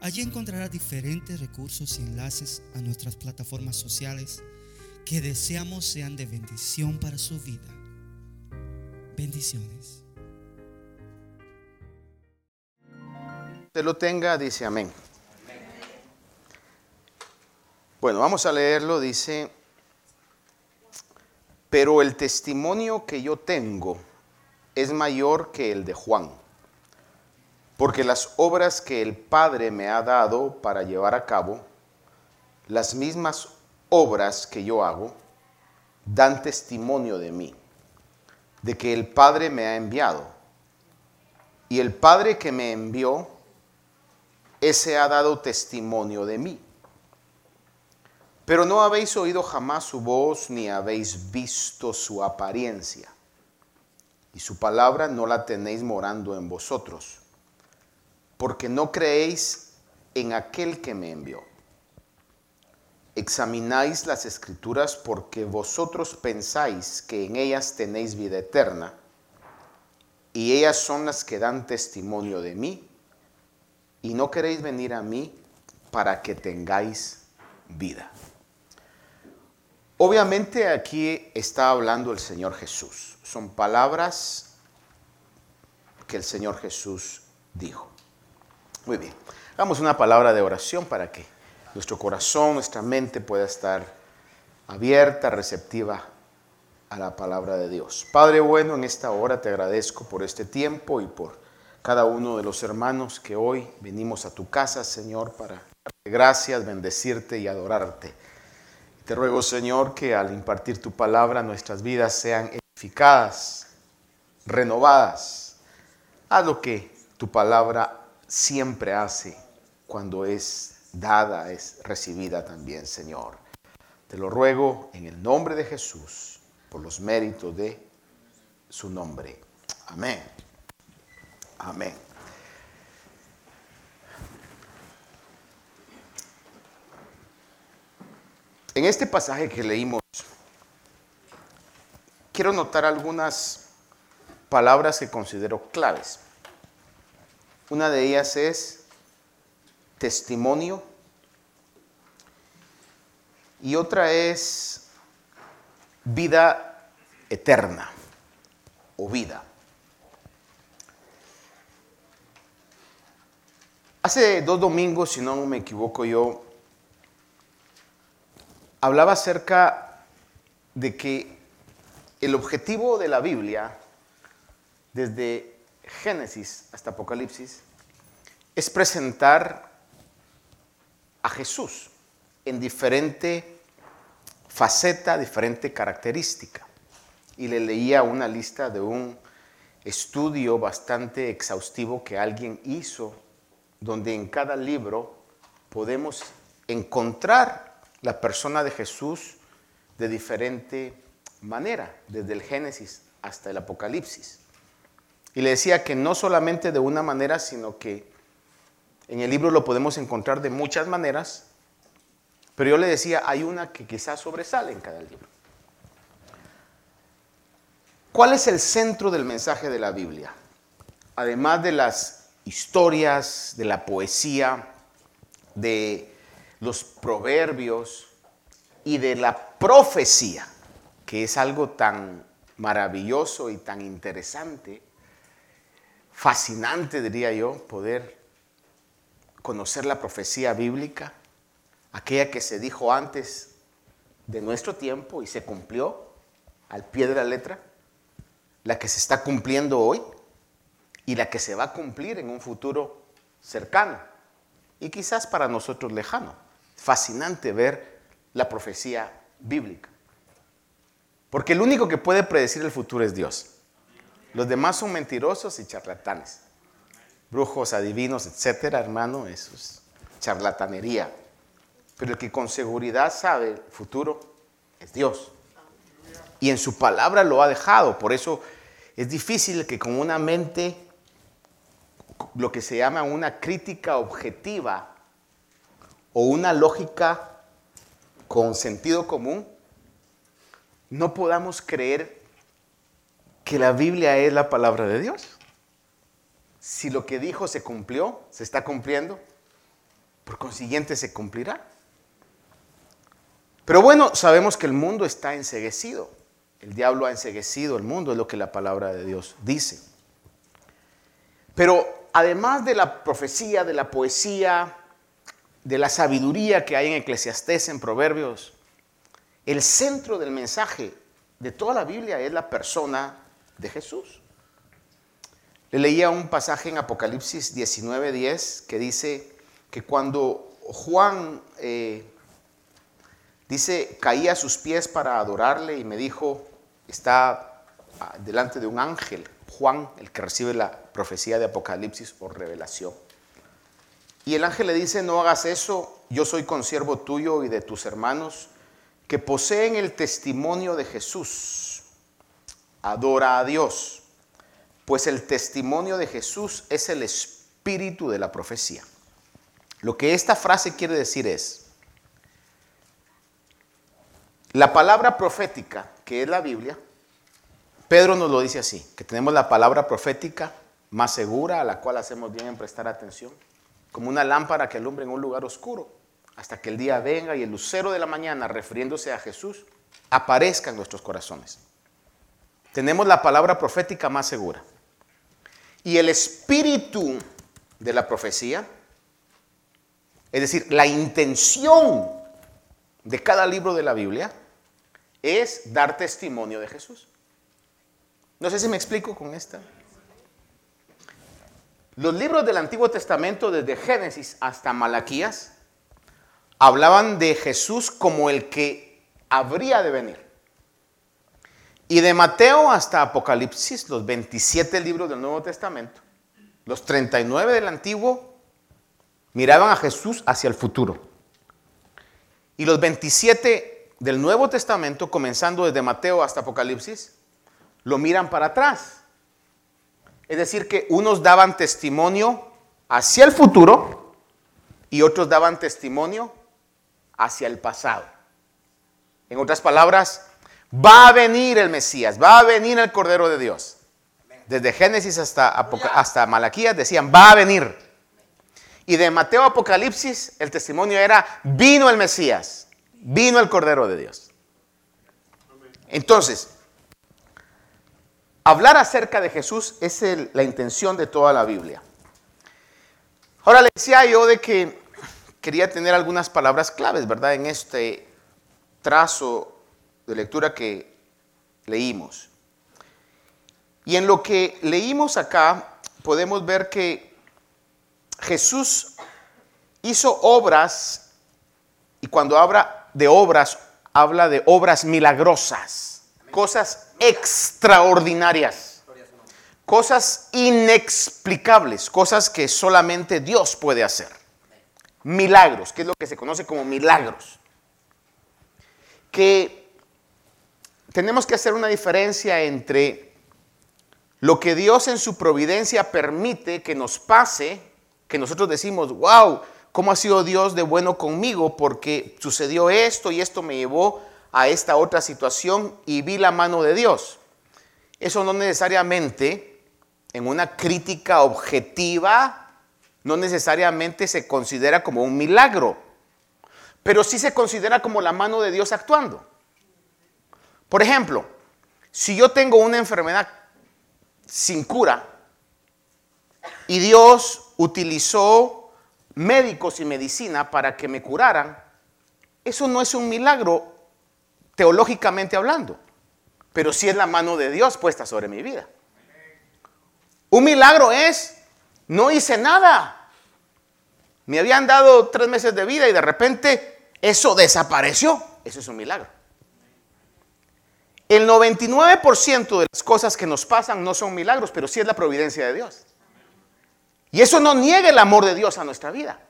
Allí encontrará diferentes recursos y enlaces a nuestras plataformas sociales que deseamos sean de bendición para su vida. Bendiciones. Te lo tenga, dice amén. Bueno, vamos a leerlo, dice, pero el testimonio que yo tengo es mayor que el de Juan porque las obras que el Padre me ha dado para llevar a cabo, las mismas obras que yo hago, dan testimonio de mí, de que el Padre me ha enviado. Y el Padre que me envió, ese ha dado testimonio de mí. Pero no habéis oído jamás su voz, ni habéis visto su apariencia. Y su palabra no la tenéis morando en vosotros porque no creéis en aquel que me envió. Examináis las escrituras porque vosotros pensáis que en ellas tenéis vida eterna, y ellas son las que dan testimonio de mí, y no queréis venir a mí para que tengáis vida. Obviamente aquí está hablando el Señor Jesús. Son palabras que el Señor Jesús dijo. Muy bien. Hagamos una palabra de oración para que nuestro corazón, nuestra mente pueda estar abierta, receptiva a la palabra de Dios. Padre bueno, en esta hora te agradezco por este tiempo y por cada uno de los hermanos que hoy venimos a tu casa, Señor, para darte gracias, bendecirte y adorarte. Te ruego, Señor, que al impartir tu palabra nuestras vidas sean edificadas, renovadas. Haz lo que tu palabra siempre hace cuando es dada, es recibida también, Señor. Te lo ruego en el nombre de Jesús, por los méritos de su nombre. Amén. Amén. En este pasaje que leímos, quiero notar algunas palabras que considero claves. Una de ellas es testimonio y otra es vida eterna o vida. Hace dos domingos, si no me equivoco yo, hablaba acerca de que el objetivo de la Biblia, desde Génesis hasta Apocalipsis es presentar a Jesús en diferente faceta, diferente característica. Y le leía una lista de un estudio bastante exhaustivo que alguien hizo, donde en cada libro podemos encontrar la persona de Jesús de diferente manera, desde el Génesis hasta el Apocalipsis. Y le decía que no solamente de una manera, sino que en el libro lo podemos encontrar de muchas maneras, pero yo le decía, hay una que quizás sobresale en cada libro. ¿Cuál es el centro del mensaje de la Biblia? Además de las historias, de la poesía, de los proverbios y de la profecía, que es algo tan maravilloso y tan interesante, fascinante, diría yo, poder conocer la profecía bíblica, aquella que se dijo antes de nuestro tiempo y se cumplió al pie de la letra, la que se está cumpliendo hoy y la que se va a cumplir en un futuro cercano y quizás para nosotros lejano. Fascinante ver la profecía bíblica. Porque el único que puede predecir el futuro es Dios. Los demás son mentirosos y charlatanes. Brujos, adivinos, etcétera, hermano, esos charlatanería. Pero el que con seguridad sabe el futuro es Dios. Y en su palabra lo ha dejado. Por eso es difícil que con una mente, lo que se llama una crítica objetiva o una lógica con sentido común, no podamos creer que la Biblia es la palabra de Dios. Si lo que dijo se cumplió, se está cumpliendo, por consiguiente se cumplirá. Pero bueno, sabemos que el mundo está enseguecido. El diablo ha enseguecido el mundo, es lo que la palabra de Dios dice. Pero además de la profecía, de la poesía, de la sabiduría que hay en Eclesiastés, en Proverbios, el centro del mensaje de toda la Biblia es la persona de Jesús. Le leía un pasaje en Apocalipsis 19:10 que dice que cuando Juan eh, dice caía a sus pies para adorarle y me dijo está ah, delante de un ángel Juan el que recibe la profecía de Apocalipsis por revelación y el ángel le dice no hagas eso yo soy consiervo tuyo y de tus hermanos que poseen el testimonio de Jesús adora a Dios pues el testimonio de Jesús es el espíritu de la profecía. Lo que esta frase quiere decir es, la palabra profética, que es la Biblia, Pedro nos lo dice así, que tenemos la palabra profética más segura, a la cual hacemos bien en prestar atención, como una lámpara que alumbra en un lugar oscuro, hasta que el día venga y el lucero de la mañana, refiriéndose a Jesús, aparezca en nuestros corazones. Tenemos la palabra profética más segura. Y el espíritu de la profecía, es decir, la intención de cada libro de la Biblia, es dar testimonio de Jesús. No sé si me explico con esta. Los libros del Antiguo Testamento, desde Génesis hasta Malaquías, hablaban de Jesús como el que habría de venir. Y de Mateo hasta Apocalipsis, los 27 libros del Nuevo Testamento, los 39 del Antiguo, miraban a Jesús hacia el futuro. Y los 27 del Nuevo Testamento, comenzando desde Mateo hasta Apocalipsis, lo miran para atrás. Es decir, que unos daban testimonio hacia el futuro y otros daban testimonio hacia el pasado. En otras palabras, Va a venir el Mesías, va a venir el Cordero de Dios. Desde Génesis hasta, hasta Malaquías decían, va a venir. Y de Mateo Apocalipsis el testimonio era, vino el Mesías, vino el Cordero de Dios. Entonces, hablar acerca de Jesús es la intención de toda la Biblia. Ahora le decía yo de que quería tener algunas palabras claves, ¿verdad? En este trazo de lectura que leímos. Y en lo que leímos acá podemos ver que Jesús hizo obras, y cuando habla de obras, habla de obras milagrosas, cosas extraordinarias, cosas inexplicables, cosas que solamente Dios puede hacer. Milagros, que es lo que se conoce como milagros. Que tenemos que hacer una diferencia entre lo que Dios en su providencia permite que nos pase, que nosotros decimos, wow, ¿cómo ha sido Dios de bueno conmigo? Porque sucedió esto y esto me llevó a esta otra situación y vi la mano de Dios. Eso no necesariamente, en una crítica objetiva, no necesariamente se considera como un milagro, pero sí se considera como la mano de Dios actuando. Por ejemplo, si yo tengo una enfermedad sin cura y Dios utilizó médicos y medicina para que me curaran, eso no es un milagro teológicamente hablando, pero sí es la mano de Dios puesta sobre mi vida. Un milagro es, no hice nada. Me habían dado tres meses de vida y de repente eso desapareció. Eso es un milagro. El 99% de las cosas que nos pasan no son milagros, pero sí es la providencia de Dios. Y eso no niega el amor de Dios a nuestra vida.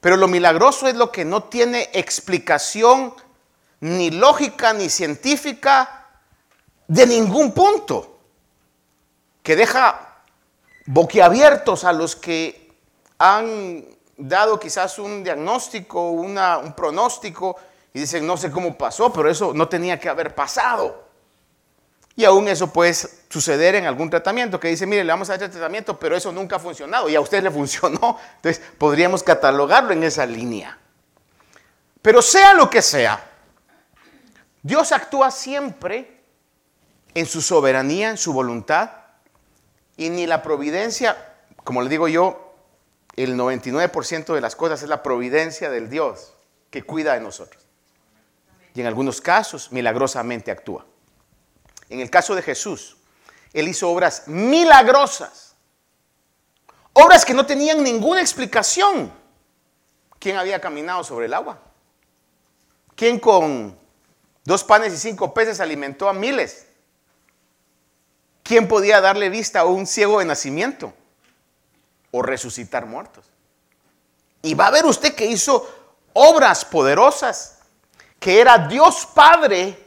Pero lo milagroso es lo que no tiene explicación ni lógica ni científica de ningún punto, que deja boquiabiertos a los que han dado quizás un diagnóstico, un pronóstico, y dicen, no sé cómo pasó, pero eso no tenía que haber pasado. Y aún eso puede suceder en algún tratamiento que dice, mire, le vamos a hacer tratamiento, pero eso nunca ha funcionado y a usted le funcionó. Entonces podríamos catalogarlo en esa línea. Pero sea lo que sea, Dios actúa siempre en su soberanía, en su voluntad, y ni la providencia, como le digo yo, el 99% de las cosas es la providencia del Dios que cuida de nosotros. Y en algunos casos milagrosamente actúa. En el caso de Jesús, Él hizo obras milagrosas. Obras que no tenían ninguna explicación. ¿Quién había caminado sobre el agua? ¿Quién con dos panes y cinco peces alimentó a miles? ¿Quién podía darle vista a un ciego de nacimiento? O resucitar muertos. Y va a ver usted que hizo obras poderosas, que era Dios Padre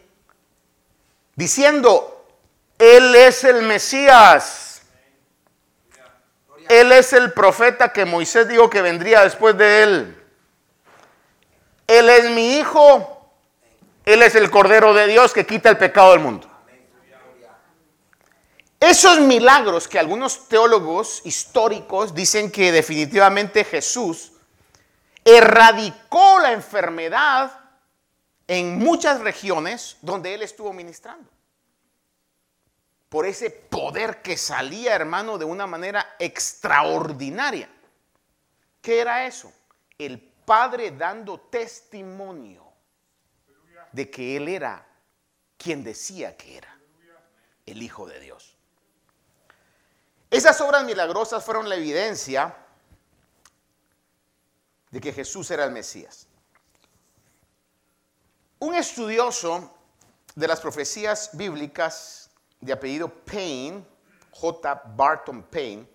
diciendo, Él es el Mesías. Él es el profeta que Moisés dijo que vendría después de él. Él es mi hijo. Él es el Cordero de Dios que quita el pecado del mundo. Esos milagros que algunos teólogos históricos dicen que definitivamente Jesús erradicó la enfermedad en muchas regiones donde él estuvo ministrando. Por ese poder que salía, hermano, de una manera extraordinaria. ¿Qué era eso? El Padre dando testimonio de que Él era quien decía que era, el Hijo de Dios. Esas obras milagrosas fueron la evidencia de que Jesús era el Mesías. Un estudioso de las profecías bíblicas de apellido Payne, J. Barton Payne,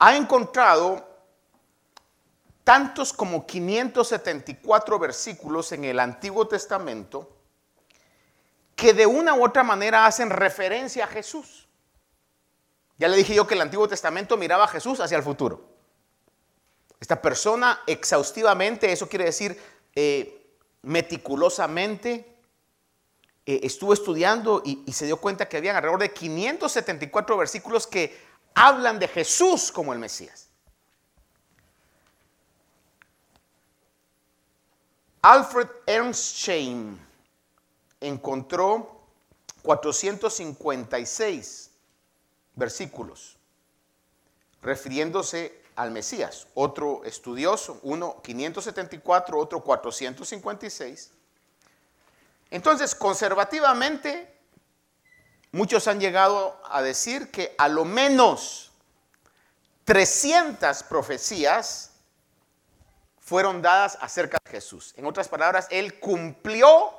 ha encontrado tantos como 574 versículos en el Antiguo Testamento que de una u otra manera hacen referencia a Jesús. Ya le dije yo que el Antiguo Testamento miraba a Jesús hacia el futuro. Esta persona exhaustivamente, eso quiere decir eh, meticulosamente, eh, estuvo estudiando y, se dio cuenta que habían alrededor de 574 versículos que hablan de Jesús como el Mesías. Alfred Ernst Chain encontró 456 versículos refiriéndose al Mesías. Otro estudioso, uno 574, otro 456. Entonces, conservativamente, muchos han llegado a decir que a lo menos 300 profecías fueron dadas acerca de Jesús. En otras palabras, Él cumplió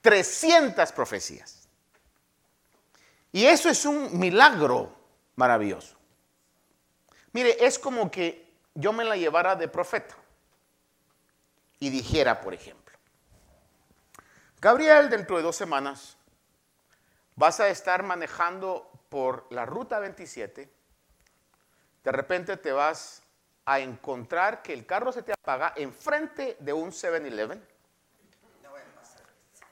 300 profecías. Y eso es un milagro maravilloso. Mire, es como que yo me la llevara de profeta y dijera, por ejemplo, Gabriel, dentro de dos semanas vas a estar manejando por la ruta 27, de repente te vas a encontrar que el carro se te apaga enfrente de un 7-Eleven.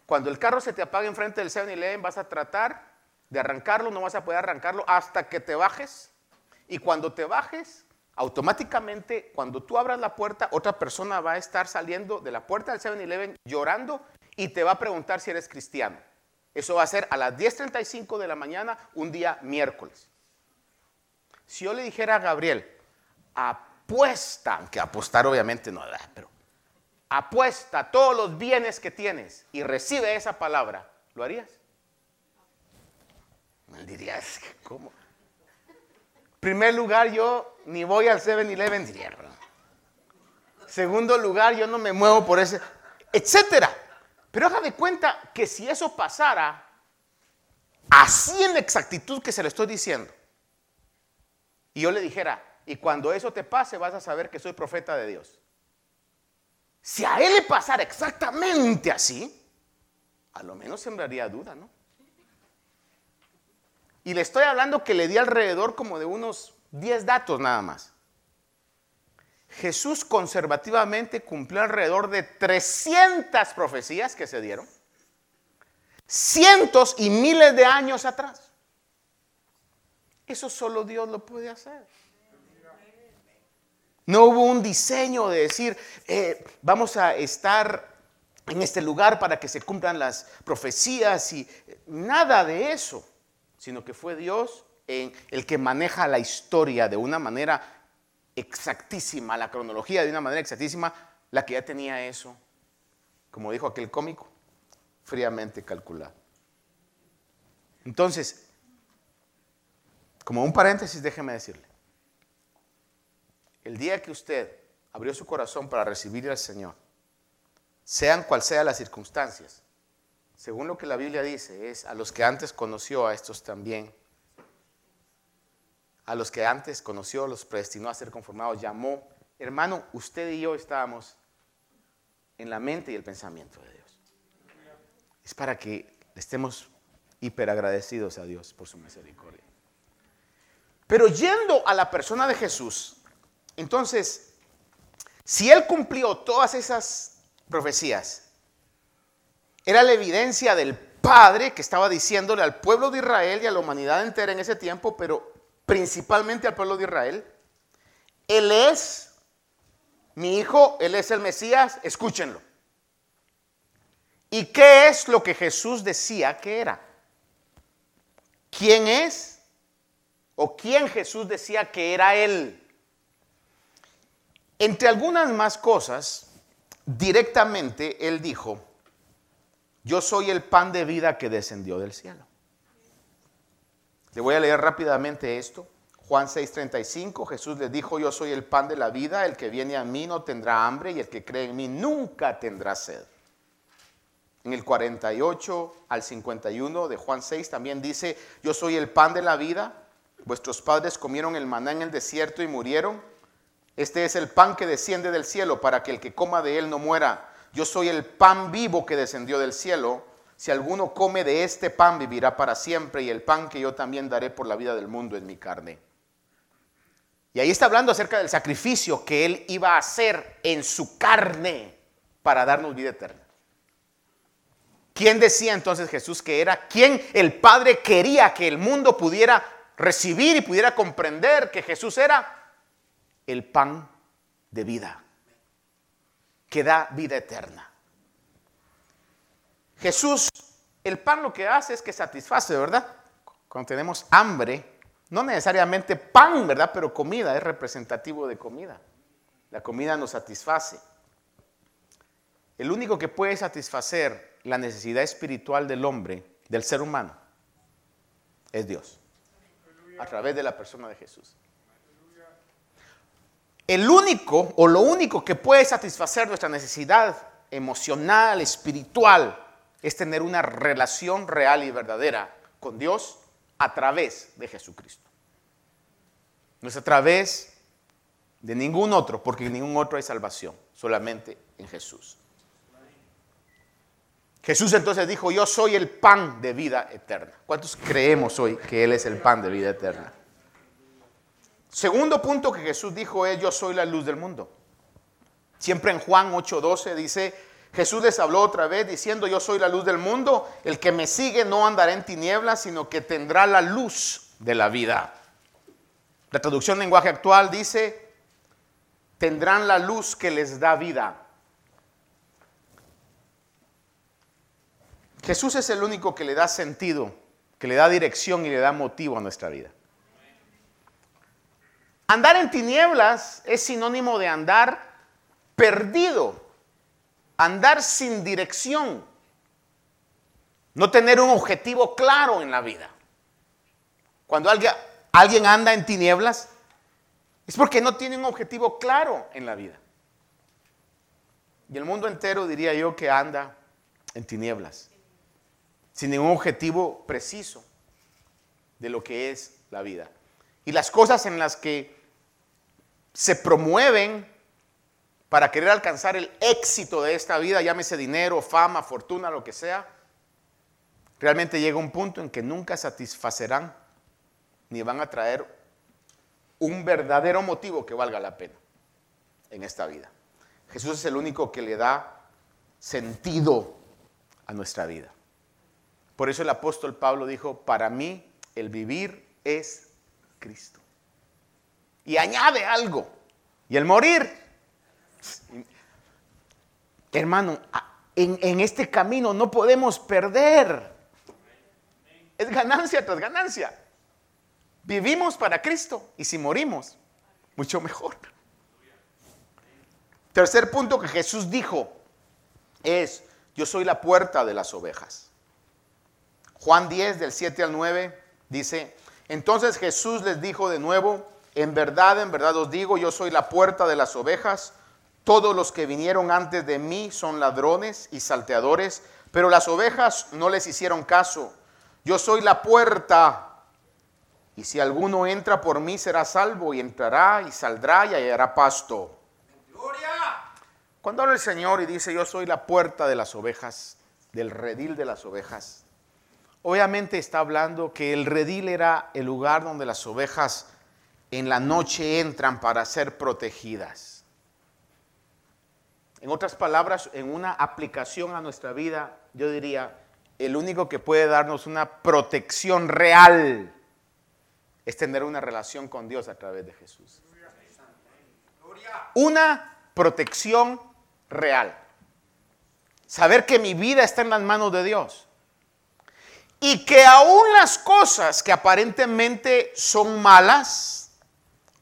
Cuando el carro se te apaga enfrente del 7-Eleven vas a tratar de arrancarlo, no vas a poder arrancarlo hasta que te bajes y cuando te bajes, automáticamente, cuando tú abras la puerta, otra persona va a estar saliendo de la puerta del 7-Eleven llorando y te va a preguntar si eres cristiano. Eso va a ser a las 10.35 de la mañana, un día miércoles. Si yo le dijera a Gabriel, apuesta, aunque apostar obviamente no, pero apuesta todos los bienes que tienes y recibe esa palabra, ¿lo harías? Él diría, ¿cómo? Primer lugar, yo ni voy al 7-Eleven, diría. Segundo lugar, yo no me muevo por ese, etcétera. Pero haga de cuenta que si eso pasara, así en la exactitud que se le estoy diciendo, y yo le dijera, y cuando eso te pase vas a saber que soy profeta de Dios. Si a él le pasara exactamente así, a lo menos sembraría duda, ¿no? Y le estoy hablando que le di alrededor como de unos 10 datos nada más. Jesús conservativamente cumplió alrededor de 300 profecías que se dieron, cientos y miles de años atrás. Eso solo Dios lo puede hacer. No hubo un diseño de decir, eh, vamos a estar en este lugar para que se cumplan las profecías y nada de eso, sino que fue Dios el que maneja la historia de una manera exactísima, la cronología de una manera exactísima, la que ya tenía eso, como dijo aquel cómico, fríamente calculado. Entonces, como un paréntesis, déjeme decirle, el día que usted abrió su corazón para recibir al Señor, sean cual sean las circunstancias, según lo que la Biblia dice, es a los que antes conoció, a estos también, a los que antes conoció, los predestinó a ser conformados, llamó. Hermano, usted y yo estábamos en la mente y el pensamiento de Dios. Es para que estemos hiper agradecidos a Dios por su misericordia. Pero yendo a la persona de Jesús, entonces, si Él cumplió todas esas profecías, era la evidencia del Padre que estaba diciéndole al pueblo de Israel y a la humanidad entera en ese tiempo, pero principalmente al pueblo de Israel, Él es mi hijo, Él es el Mesías, escúchenlo. ¿Y qué es lo que Jesús decía que era? ¿Quién es? ¿O quién Jesús decía que era Él? Entre algunas más cosas, directamente Él dijo, yo soy el pan de vida que descendió del cielo. Le voy a leer rápidamente esto. Juan 6:35, Jesús les dijo, yo soy el pan de la vida, el que viene a mí no tendrá hambre y el que cree en mí nunca tendrá sed. En el 48 al 51 de Juan 6 también dice, yo soy el pan de la vida, vuestros padres comieron el maná en el desierto y murieron. Este es el pan que desciende del cielo para que el que coma de él no muera. Yo soy el pan vivo que descendió del cielo. Si alguno come de este pan, vivirá para siempre, y el pan que yo también daré por la vida del mundo es mi carne. Y ahí está hablando acerca del sacrificio que él iba a hacer en su carne para darnos vida eterna. ¿Quién decía entonces Jesús que era? ¿Quién el Padre quería que el mundo pudiera recibir y pudiera comprender que Jesús era? El pan de vida, que da vida eterna. Jesús, el pan lo que hace es que satisface, ¿verdad? Cuando tenemos hambre, no necesariamente pan, ¿verdad? Pero comida es representativo de comida. La comida nos satisface. El único que puede satisfacer la necesidad espiritual del hombre, del ser humano, es Dios. A través de la persona de Jesús. El único o lo único que puede satisfacer nuestra necesidad emocional, espiritual, es tener una relación real y verdadera con Dios a través de Jesucristo. No es a través de ningún otro, porque en ningún otro hay salvación, solamente en Jesús. Jesús entonces dijo, yo soy el pan de vida eterna. ¿Cuántos creemos hoy que Él es el pan de vida eterna? Segundo punto que Jesús dijo es, yo soy la luz del mundo. Siempre en Juan 8:12 dice, Jesús les habló otra vez diciendo, yo soy la luz del mundo, el que me sigue no andará en tinieblas, sino que tendrá la luz de la vida. La traducción lenguaje actual dice, tendrán la luz que les da vida. Jesús es el único que le da sentido, que le da dirección y le da motivo a nuestra vida. Andar en tinieblas es sinónimo de andar perdido andar sin dirección, no tener un objetivo claro en la vida. Cuando alguien, alguien anda en tinieblas, es porque no tiene un objetivo claro en la vida. Y el mundo entero diría yo que anda en tinieblas, sin ningún objetivo preciso de lo que es la vida. Y las cosas en las que se promueven para querer alcanzar el éxito de esta vida, llámese dinero, fama, fortuna, lo que sea, realmente llega un punto en que nunca satisfacerán ni van a traer un verdadero motivo que valga la pena en esta vida. Jesús es el único que le da sentido a nuestra vida. Por eso el apóstol Pablo dijo, para mí el vivir es Cristo. Y añade algo, y el morir. Hermano, en, en este camino no podemos perder. Es ganancia tras ganancia. Vivimos para Cristo y si morimos, mucho mejor. Tercer punto que Jesús dijo es, yo soy la puerta de las ovejas. Juan 10 del 7 al 9 dice, entonces Jesús les dijo de nuevo, en verdad, en verdad os digo, yo soy la puerta de las ovejas. Todos los que vinieron antes de mí son ladrones y salteadores, pero las ovejas no les hicieron caso. Yo soy la puerta. Y si alguno entra por mí será salvo y entrará y saldrá y hallará pasto. Cuando habla el Señor y dice, yo soy la puerta de las ovejas, del redil de las ovejas, obviamente está hablando que el redil era el lugar donde las ovejas en la noche entran para ser protegidas. En otras palabras, en una aplicación a nuestra vida, yo diría, el único que puede darnos una protección real es tener una relación con Dios a través de Jesús. Una protección real. Saber que mi vida está en las manos de Dios. Y que aún las cosas que aparentemente son malas,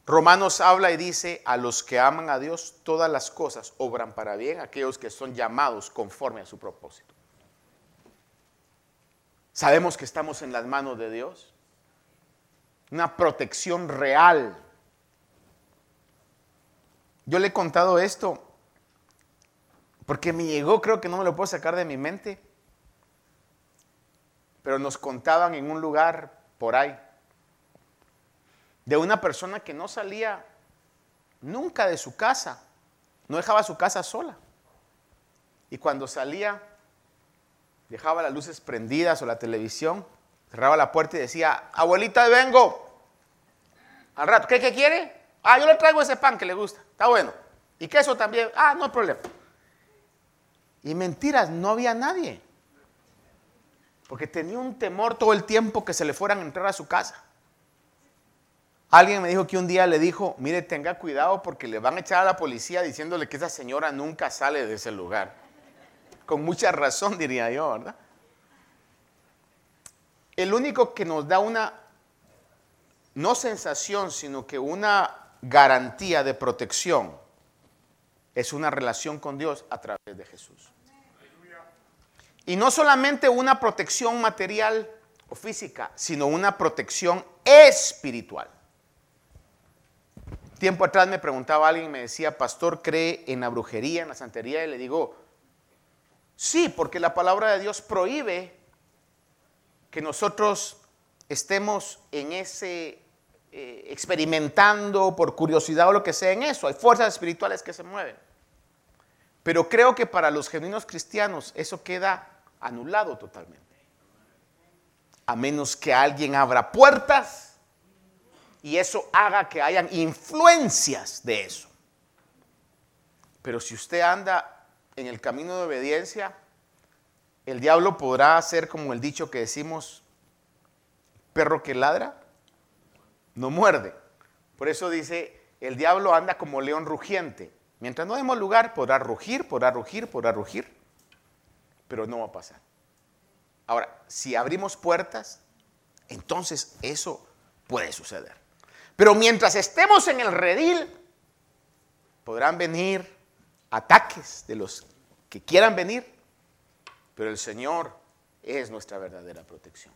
Romanos habla y dice, a los que aman a Dios, todas las cosas obran para bien, aquellos que son llamados conforme a su propósito. Sabemos que estamos en las manos de Dios. Una protección real. Yo le he contado esto porque me llegó, creo que no me lo puedo sacar de mi mente. Pero nos contaban en un lugar por ahí de una persona que no salía nunca de su casa, no dejaba su casa sola. Y cuando salía, dejaba las luces prendidas o la televisión, cerraba la puerta y decía, abuelita, vengo. Al rato, ¿qué, quiere? Ah, yo le traigo ese pan que le gusta, está bueno. Y queso también, ah, no hay problema. Y mentiras, no había nadie. Porque tenía un temor todo el tiempo que se le fueran a entrar a su casa. Alguien me dijo que un día le dijo, mire, tenga cuidado porque le van a echar a la policía diciéndole que esa señora nunca sale de ese lugar. Con mucha razón, diría yo, ¿verdad? El único que nos da una, no sensación, sino que una garantía de protección es una relación con Dios a través de Jesús. Y no solamente una protección material o física, sino una protección espiritual. Tiempo atrás me preguntaba alguien, me decía, pastor, ¿cree en la brujería, en la santería? Y le digo, sí, porque la palabra de Dios prohíbe que nosotros estemos en ese, eh, experimentando por curiosidad o lo que sea en eso. Hay fuerzas espirituales que se mueven. Pero creo que para los genuinos cristianos eso queda anulado totalmente. A menos que alguien abra puertas y eso haga que hayan influencias de eso. Pero si usted anda en el camino de obediencia, el diablo podrá hacer como el dicho que decimos, perro que ladra, no muerde. Por eso dice, el diablo anda como león rugiente. Mientras no demos lugar, podrá rugir, podrá rugir, podrá rugir, pero no va a pasar. Ahora, si abrimos puertas, entonces eso puede suceder. Pero mientras estemos en el redil, podrán venir ataques de los que quieran venir, pero el Señor es nuestra verdadera protección.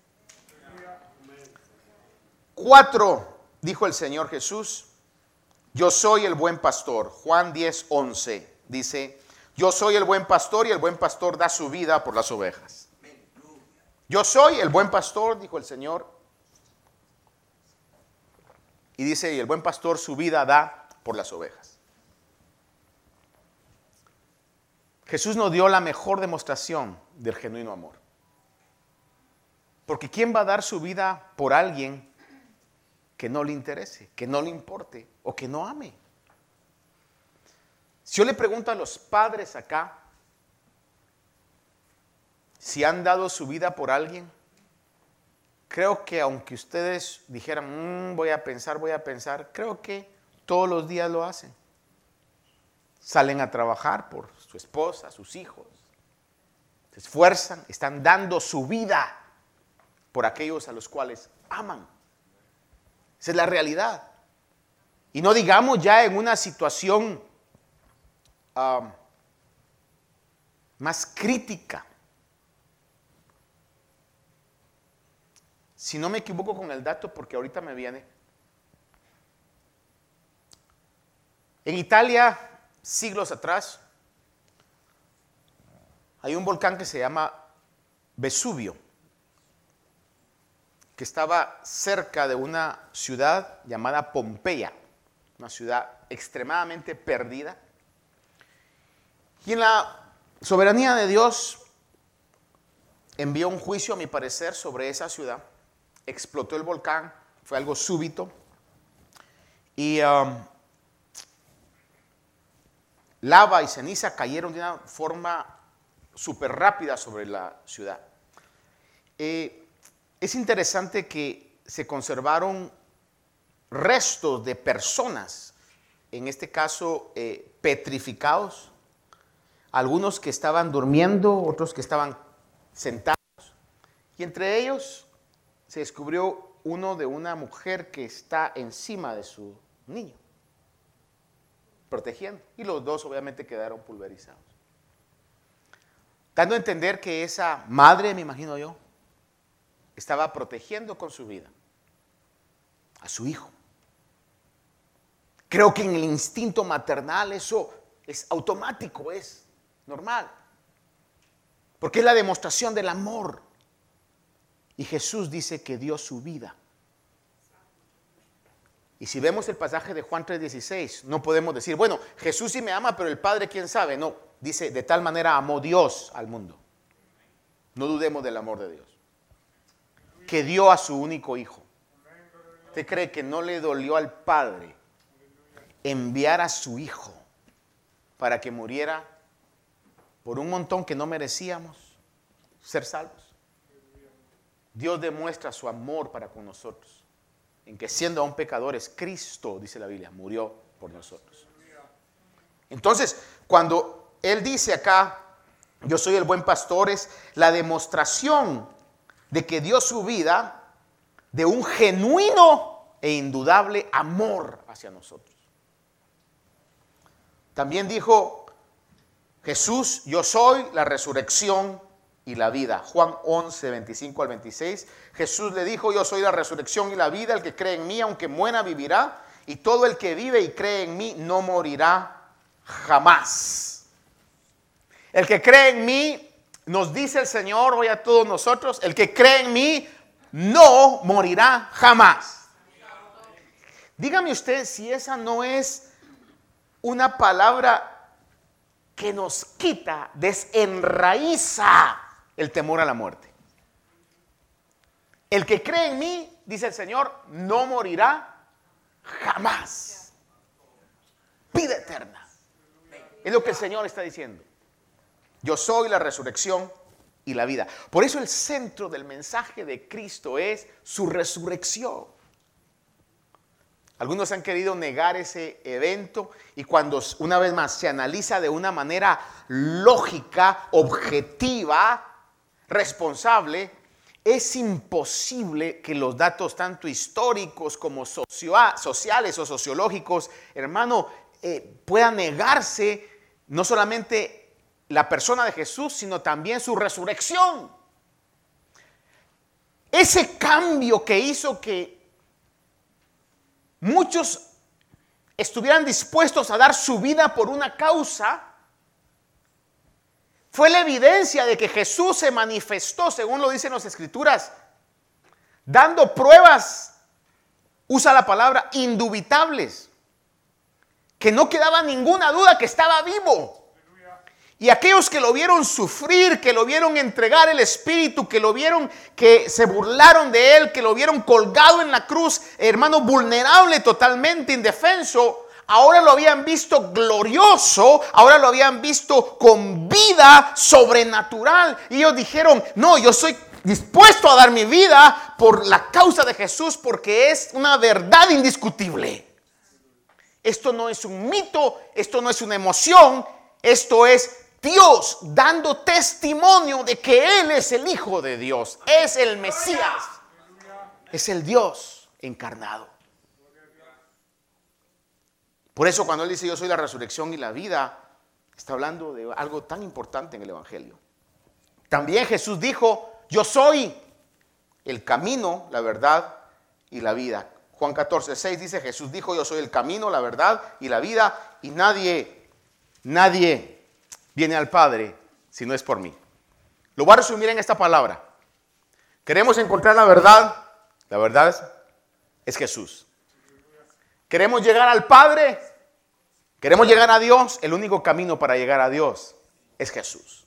Cuatro, dijo el Señor Jesús, yo soy el buen pastor. Juan 10, 11 dice, yo soy el buen pastor y el buen pastor da su vida por las ovejas. Yo soy el buen pastor, dijo el Señor, y dice, y el buen pastor su vida da por las ovejas. Jesús nos dio la mejor demostración del genuino amor. Porque ¿quién va a dar su vida por alguien que no le interese, que no le importe o que no ame? Si yo le pregunto a los padres acá si han dado su vida por alguien, creo que aunque ustedes dijeran, mm, voy a pensar, voy a pensar, creo que todos los días lo hacen. Salen a trabajar por su esposa, sus hijos, se esfuerzan, están dando su vida por aquellos a los cuales aman. Esa es la realidad. Y no digamos ya en una situación más crítica. Si no me equivoco con el dato, porque ahorita me viene. En Italia, siglos atrás, hay un volcán que se llama Vesubio, que estaba cerca de una ciudad llamada Pompeya, una ciudad extremadamente perdida. Y en la soberanía de Dios envió un juicio, a mi parecer, sobre esa ciudad explotó el volcán, fue algo súbito. Y um, lava y ceniza cayeron de una forma súper rápida sobre la ciudad. Eh, es interesante que se conservaron restos de personas, en este caso eh, petrificados, algunos que estaban durmiendo, otros que estaban sentados, y entre ellos se descubrió uno de una mujer que está encima de su niño, protegiendo. Y los dos obviamente quedaron pulverizados. Dando a entender que esa madre, me imagino yo, estaba protegiendo con su vida a su hijo. Creo que en el instinto maternal eso es automático, es normal. Porque es la demostración del amor. Y Jesús dice que dio su vida. Y si vemos el pasaje de Juan 3:16, no podemos decir, bueno, Jesús sí me ama, pero el Padre quién sabe. No, dice, de tal manera amó Dios al mundo. No dudemos del amor de Dios. Que dio a su único hijo. ¿Usted cree que no le dolió al Padre enviar a su hijo para que muriera por un montón que no merecíamos ser salvos? Dios demuestra su amor para con nosotros, en que siendo aún pecadores, Cristo, dice la Biblia, murió por nosotros. Entonces, cuando Él dice acá, yo soy el buen pastor, es la demostración de que dio su vida de un genuino e indudable amor hacia nosotros. También dijo Jesús, yo soy la resurrección y la vida. Juan 11, 25 al 26. Jesús le dijo, yo soy la resurrección y la vida, el que cree en mí, aunque muera, vivirá, y todo el que vive y cree en mí no morirá jamás. El que cree en mí, nos dice el Señor hoy a todos nosotros, el que cree en mí no morirá jamás. Dígame usted si esa no es una palabra que nos quita, desenraiza el temor a la muerte. El que cree en mí, dice el Señor, no morirá jamás. Vida eterna. Es lo que el Señor está diciendo. Yo soy la resurrección y la vida. Por eso el centro del mensaje de Cristo es su resurrección. Algunos han querido negar ese evento y cuando una vez más se analiza de una manera lógica, objetiva, responsable, es imposible que los datos tanto históricos como sociales o sociológicos, hermano, eh, puedan negarse no solamente la persona de Jesús, sino también su resurrección. Ese cambio que hizo que muchos estuvieran dispuestos a dar su vida por una causa, fue la evidencia de que Jesús se manifestó, según lo dicen las escrituras, dando pruebas, usa la palabra, indubitables, que no quedaba ninguna duda que estaba vivo. Y aquellos que lo vieron sufrir, que lo vieron entregar el Espíritu, que lo vieron, que se burlaron de él, que lo vieron colgado en la cruz, hermano, vulnerable, totalmente indefenso, ahora lo habían visto glorioso, ahora lo habían visto con vida sobrenatural. Y ellos dijeron, no, yo soy dispuesto a dar mi vida por la causa de Jesús porque es una verdad indiscutible. Esto no es un mito, esto no es una emoción, esto es Dios dando testimonio de que Él es el Hijo de Dios, es el Mesías, es el Dios encarnado. Por eso cuando Él dice yo soy la resurrección y la vida, está hablando de algo tan importante en el Evangelio. También Jesús dijo, yo soy el camino, la verdad y la vida. Juan 14, 6 dice, Jesús dijo, yo soy el camino, la verdad y la vida, y nadie, nadie viene al Padre si no es por mí. Lo voy a resumir en esta palabra. Queremos encontrar la verdad. La verdad es, Jesús. Queremos llegar al Padre. Queremos llegar a Dios. El único camino para llegar a Dios es Jesús.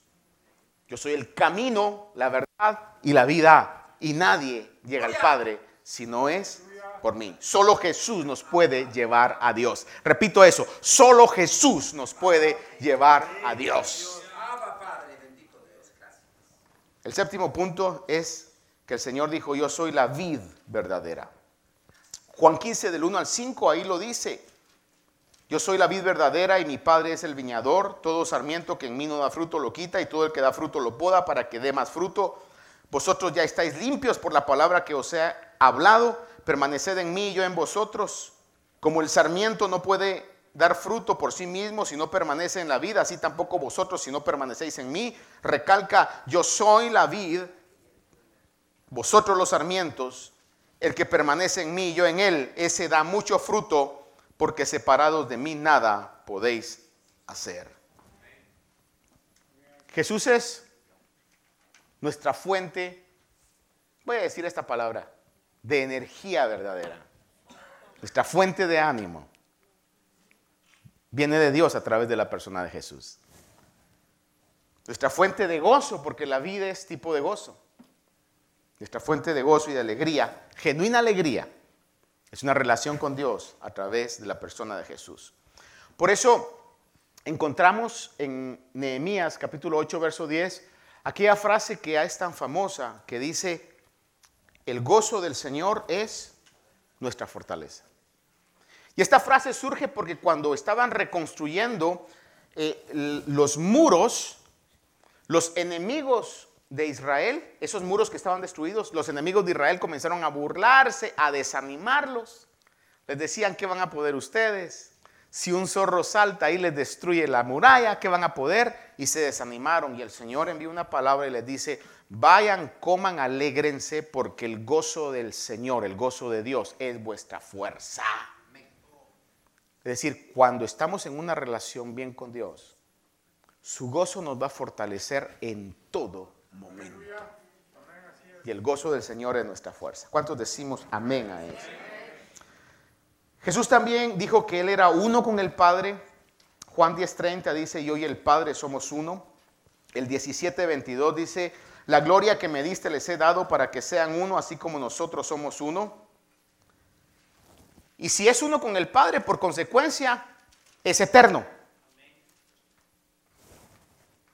Yo soy el camino, la verdad y la vida. Y nadie llega al Padre si no es por mí. Solo Jesús nos puede llevar a Dios. Repito eso, solo Jesús nos puede llevar a Dios. El séptimo punto es que el Señor dijo, yo soy la vid verdadera. Juan 15 del 1 al 5 ahí lo dice. Yo soy la vid verdadera y mi Padre es el viñador. Todo sarmiento que en mí no da fruto lo quita y todo el que da fruto lo poda para que dé más fruto. Vosotros ya estáis limpios por la palabra que os he hablado permaneced en mí y yo en vosotros. Como el sarmiento no puede dar fruto por sí mismo si no permanece en la vida, así tampoco vosotros si no permanecéis en mí. Recalca, yo soy la vid, vosotros los sarmientos, el que permanece en mí y yo en él, ese da mucho fruto, porque separados de mí nada podéis hacer. Jesús es nuestra fuente, voy a decir esta palabra, de energía verdadera. Nuestra fuente de ánimo viene de Dios a través de la persona de Jesús. Nuestra fuente de gozo, porque la vida es tipo de gozo. Nuestra fuente de gozo y de alegría, genuina alegría, es una relación con Dios a través de la persona de Jesús. Por eso encontramos en Nehemías capítulo 8, verso 10, aquella frase que es tan famosa que dice, el gozo del Señor es nuestra fortaleza. Y esta frase surge porque cuando estaban reconstruyendo eh, los muros, los enemigos de Israel, esos muros que estaban destruidos, los enemigos de Israel comenzaron a burlarse, a desanimarlos. Les decían, ¿qué van a poder ustedes? Si un zorro salta y les destruye la muralla, ¿qué van a poder? Y se desanimaron. Y el Señor envió una palabra y les dice, vayan, coman, alégrense, porque el gozo del Señor, el gozo de Dios es vuestra fuerza. Es decir, cuando estamos en una relación bien con Dios, su gozo nos va a fortalecer en todo momento. Y el gozo del Señor es nuestra fuerza. ¿Cuántos decimos amén a eso? Jesús también dijo que Él era uno con el Padre. Juan 10:30 dice, yo y el Padre somos uno. El 17:22 dice, la gloria que me diste les he dado para que sean uno, así como nosotros somos uno. Y si es uno con el Padre, por consecuencia, es eterno.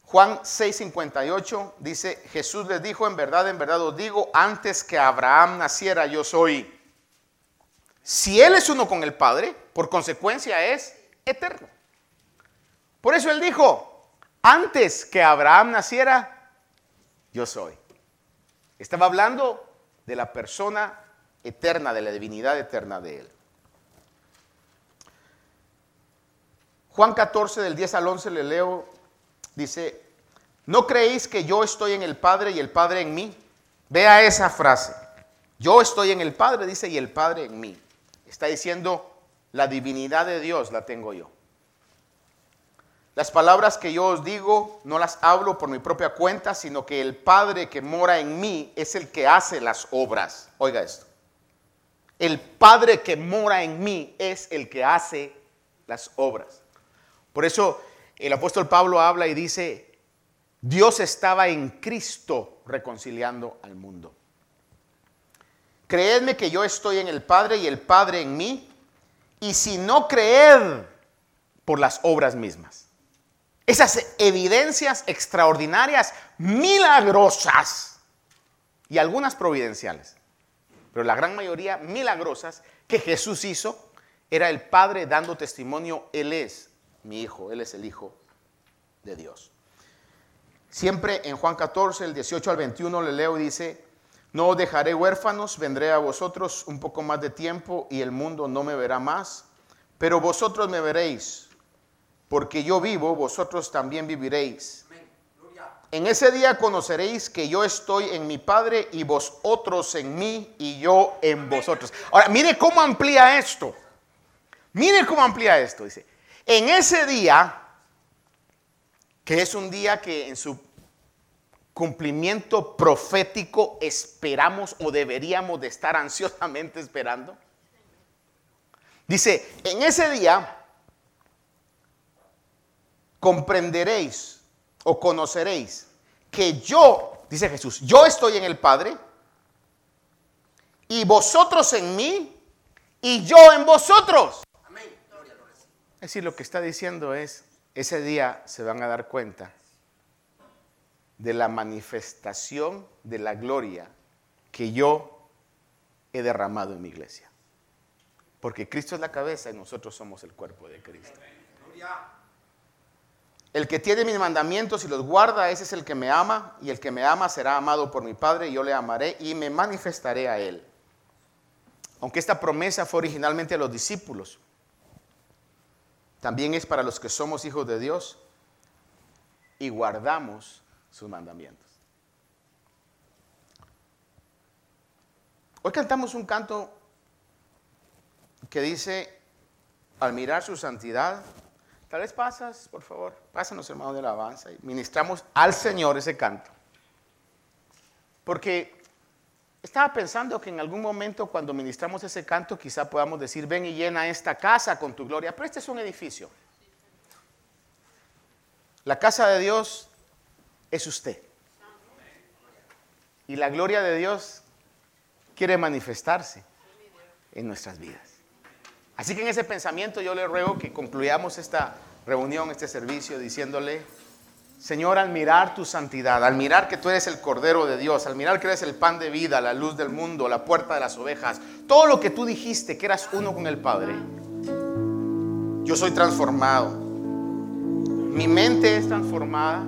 Juan 6:58 dice, Jesús les dijo, en verdad, en verdad os digo, antes que Abraham naciera, yo soy. Si Él es uno con el Padre, por consecuencia es eterno. Por eso Él dijo, antes que Abraham naciera, yo soy. Estaba hablando de la persona eterna, de la divinidad eterna de Él. Juan 14 del 10 al 11 le leo, dice, ¿no creéis que yo estoy en el Padre y el Padre en mí? Vea esa frase. Yo estoy en el Padre, dice, y el Padre en mí. Está diciendo, la divinidad de Dios la tengo yo. Las palabras que yo os digo no las hablo por mi propia cuenta, sino que el Padre que mora en mí es el que hace las obras. Oiga esto. El Padre que mora en mí es el que hace las obras. Por eso el apóstol Pablo habla y dice, Dios estaba en Cristo reconciliando al mundo. Creedme que yo estoy en el Padre y el Padre en mí, y si no creed por las obras mismas. Esas evidencias extraordinarias, milagrosas y algunas providenciales, pero la gran mayoría milagrosas que Jesús hizo, era el Padre dando testimonio, Él es mi Hijo, Él es el Hijo de Dios. Siempre en Juan 14, el 18 al 21 le leo y dice, no os dejaré huérfanos, vendré a vosotros un poco más de tiempo y el mundo no me verá más, pero vosotros me veréis, porque yo vivo, vosotros también viviréis. En ese día conoceréis que yo estoy en mi Padre y vosotros en mí y yo en vosotros. Ahora, mire cómo amplía esto. Mire cómo amplía esto. Dice, en ese día, que es un día que en su cumplimiento profético esperamos o deberíamos de estar ansiosamente esperando. Dice, en ese día comprenderéis o conoceréis que yo, dice Jesús, yo estoy en el Padre y vosotros en mí y yo en vosotros. Es decir, lo que está diciendo es, ese día se van a dar cuenta de la manifestación de la gloria que yo he derramado en mi iglesia. Porque Cristo es la cabeza y nosotros somos el cuerpo de Cristo. El que tiene mis mandamientos y los guarda, ese es el que me ama, y el que me ama será amado por mi Padre, y yo le amaré y me manifestaré a él. Aunque esta promesa fue originalmente a los discípulos, también es para los que somos hijos de Dios y guardamos sus mandamientos. Hoy cantamos un canto que dice, al mirar su santidad, tal vez pasas, por favor, pásanos hermanos de alabanza y ministramos al Señor ese canto. Porque estaba pensando que en algún momento cuando ministramos ese canto quizá podamos decir, ven y llena esta casa con tu gloria, pero este es un edificio. La casa de Dios es usted. Y la gloria de Dios quiere manifestarse en nuestras vidas. Así que en ese pensamiento yo le ruego que concluyamos esta reunión, este servicio, diciéndole, Señor, al mirar tu santidad, al mirar que tú eres el Cordero de Dios, al mirar que eres el pan de vida, la luz del mundo, la puerta de las ovejas, todo lo que tú dijiste que eras uno con el Padre, yo soy transformado. Mi mente es transformada.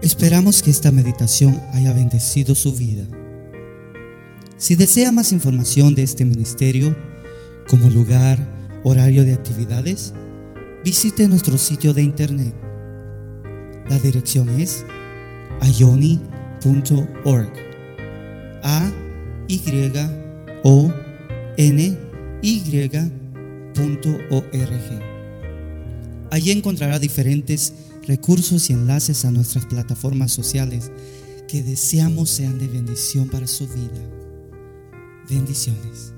Esperamos que esta meditación haya bendecido su vida. Si desea más información de este ministerio, como lugar, horario de actividades, visite nuestro sitio de internet. La dirección es ayoni.org. A Y O N. Allí encontrará diferentes recursos y enlaces a nuestras plataformas sociales que deseamos sean de bendición para su vida. Bendiciones.